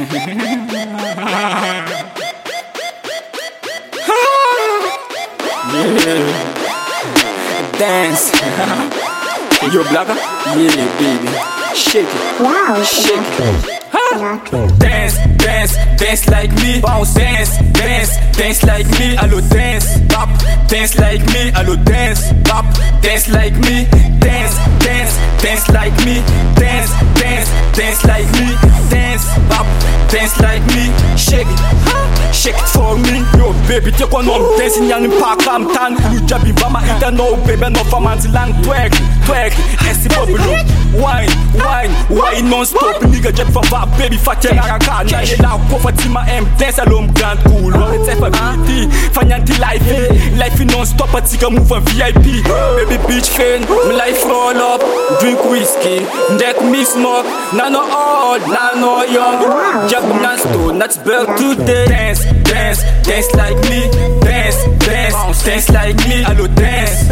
yeah. Dance. Yo, Blackah? Yeah, baby. Shake it. Wow, Shake it. Dance, dance, dance like me. Bounce, dance, dance, dance like me. Allo, dance, pop, dance like me. Allo, dance, pop, dance like me. Dance, dance, dance like me. Dance, dance, dance like me. Dance, like me. Shake it, shake it for me. Yo, baby, take one on dancing in park. I'm tan. You jabi vama ita no baby no man's lang twerk, twerk. Esi bubble, wine, wine, wine non-stop. Nigga jet for vibe, baby fat ya raka Na ye la ko Fatima M dance alone grand cool Lore te fa BT Fanyanti life eh? Life eh, non-stop a tika move on VIP Baby beach fan my life roll up Drink whiskey. Deck me smoke. Nano old Nano young. Jab nan sto That's today Dance Dance Dance like me Dance Dance Dance like me Allo dance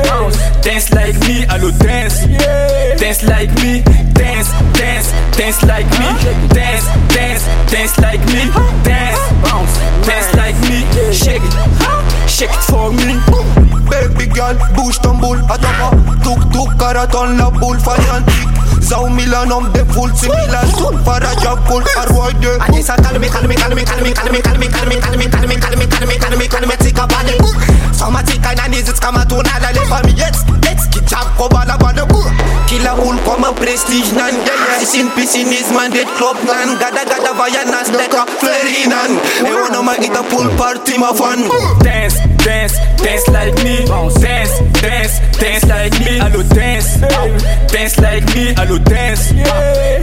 Dance like me Allo dance Dance like me Dance Dance Dance like me Dance Dance Dance like me Dance girl, bouge ton boule, attends Tuk tuk, karaton la boule fanatique Zau Milan om de full similar Sun para jakul, arroide Anisa calme, calme, calme, calme, calme, calme, calme, calme, calme, calme, calme, calme, calme, tika bale Somatika na nizits kama tunala le fami Yes, let's get up ko bala bala Kila ul koma prestige nan yeah yeah Sin piscine is man dead club nan Gada gada vaya nas leka flerinan E ono oh, ma ita pool party ma fun. Dance, dance, dance like me. Dance, dance, dance like me. Allo dance. Dance like me Allo dance.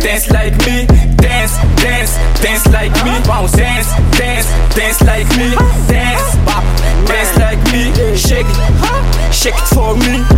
Dance like me. Dance, dance, dance like me. Dance, dance, dance like me. Dance, dance like me. Shake it, shake it for me